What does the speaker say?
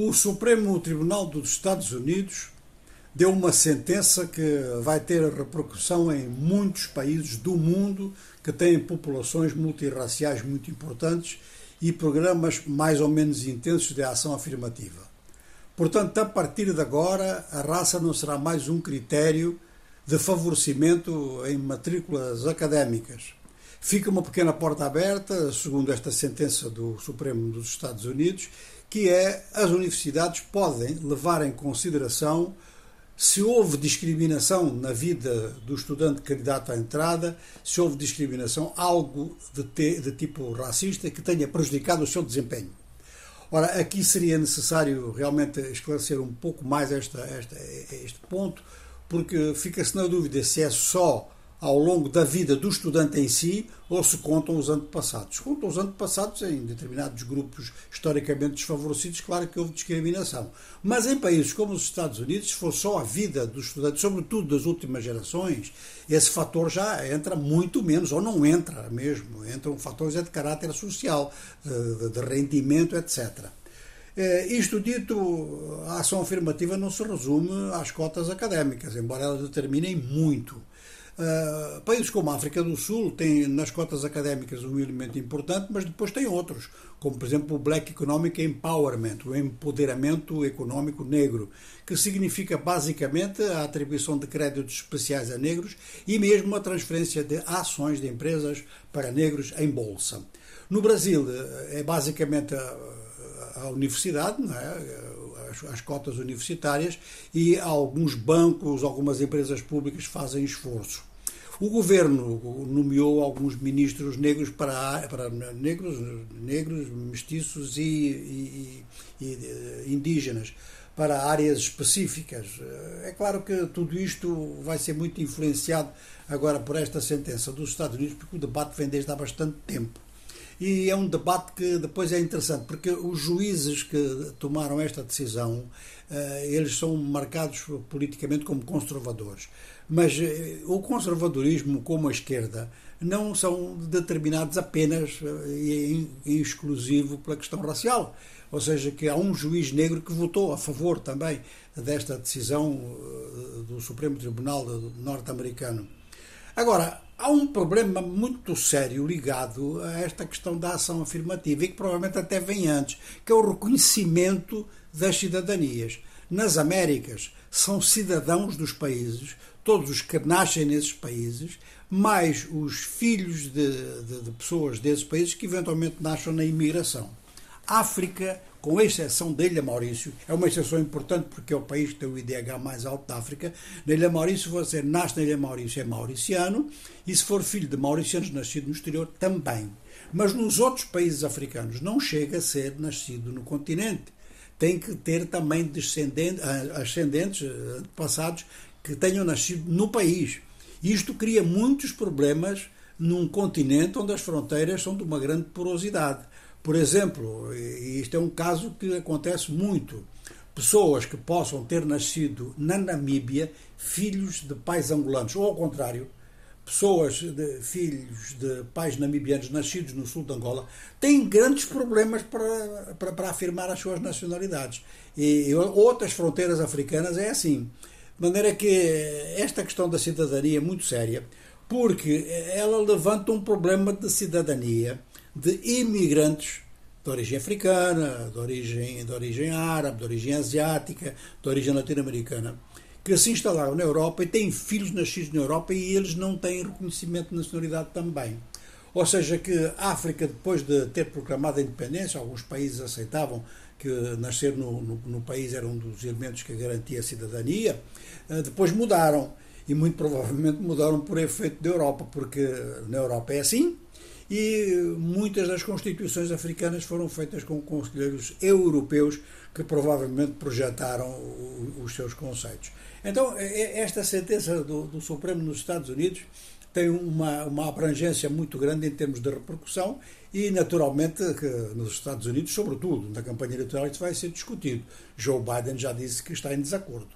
O Supremo Tribunal dos Estados Unidos deu uma sentença que vai ter repercussão em muitos países do mundo que têm populações multirraciais muito importantes e programas mais ou menos intensos de ação afirmativa. Portanto, a partir de agora, a raça não será mais um critério de favorecimento em matrículas académicas. Fica uma pequena porta aberta, segundo esta sentença do Supremo dos Estados Unidos, que é as universidades podem levar em consideração se houve discriminação na vida do estudante candidato à entrada, se houve discriminação, algo de, te, de tipo racista que tenha prejudicado o seu desempenho. Ora, aqui seria necessário realmente esclarecer um pouco mais esta, esta, este ponto, porque fica-se na dúvida se é só ao longo da vida do estudante em si ou se contam os antepassados. Contam os antepassados em determinados grupos historicamente desfavorecidos, claro que houve discriminação. Mas em países como os Estados Unidos, se for só a vida dos estudantes, sobretudo das últimas gerações, esse fator já entra muito menos, ou não entra mesmo. Entram fatores de caráter social, de, de rendimento, etc. É, isto dito, a ação afirmativa não se resume às cotas académicas, embora elas determinem muito. Uh, países como a África do Sul têm nas cotas académicas um elemento importante, mas depois tem outros, como por exemplo o Black Economic Empowerment, o empoderamento económico negro, que significa basicamente a atribuição de créditos especiais a negros e mesmo a transferência de ações de empresas para negros em bolsa. No Brasil é basicamente a, a universidade, é? As, as cotas universitárias, e alguns bancos, algumas empresas públicas fazem esforço. O governo nomeou alguns ministros negros para, para negros, negros, mestiços e, e, e eh, indígenas para áreas específicas. É claro que tudo isto vai ser muito influenciado agora por esta sentença dos Estados Unidos, porque o debate vem desde há bastante tempo. E é um debate que depois é interessante, porque os juízes que tomaram esta decisão, eh, eles são marcados politicamente como conservadores. Mas eh, o conservadorismo, como a esquerda, não são determinados apenas eh, e exclusivo pela questão racial. Ou seja, que há um juiz negro que votou a favor também desta decisão do Supremo Tribunal norte-americano. Agora, há um problema muito sério ligado a esta questão da ação afirmativa e que provavelmente até vem antes, que é o reconhecimento das cidadanias. Nas Américas, são cidadãos dos países, todos os que nascem nesses países, mais os filhos de, de, de pessoas desses países que eventualmente nascem na imigração. África com exceção da Ilha Maurício, é uma exceção importante porque é o país que tem o IDH mais alto da África. Na Ilha Maurício, você nasce na Ilha Maurício, é mauriciano, e se for filho de mauricianos nascido no exterior, também. Mas nos outros países africanos não chega a ser nascido no continente. Tem que ter também descendentes, ah, ascendentes, ah, passados, que tenham nascido no país. Isto cria muitos problemas num continente onde as fronteiras são de uma grande porosidade. Por exemplo, e isto é um caso que acontece muito, pessoas que possam ter nascido na Namíbia, filhos de pais angolanos, ou ao contrário, pessoas de filhos de pais namibianos nascidos no sul de Angola têm grandes problemas para, para, para afirmar as suas nacionalidades. E, e outras fronteiras africanas é assim. De maneira que esta questão da cidadania é muito séria, porque ela levanta um problema de cidadania de imigrantes de origem africana, de origem, de origem árabe, de origem asiática, de origem latino-americana, que se instalaram na Europa e têm filhos nascidos na Europa e eles não têm reconhecimento de nacionalidade também. Ou seja, que a África, depois de ter proclamado a independência, alguns países aceitavam que nascer no, no, no país era um dos elementos que garantia a cidadania, eh, depois mudaram. E muito provavelmente mudaram por efeito da Europa, porque na Europa é assim, e muitas das constituições africanas foram feitas com conselheiros europeus que provavelmente projetaram os seus conceitos. Então, esta sentença do, do Supremo nos Estados Unidos tem uma, uma abrangência muito grande em termos de repercussão e, naturalmente, nos Estados Unidos, sobretudo na campanha eleitoral, isso vai ser discutido. Joe Biden já disse que está em desacordo.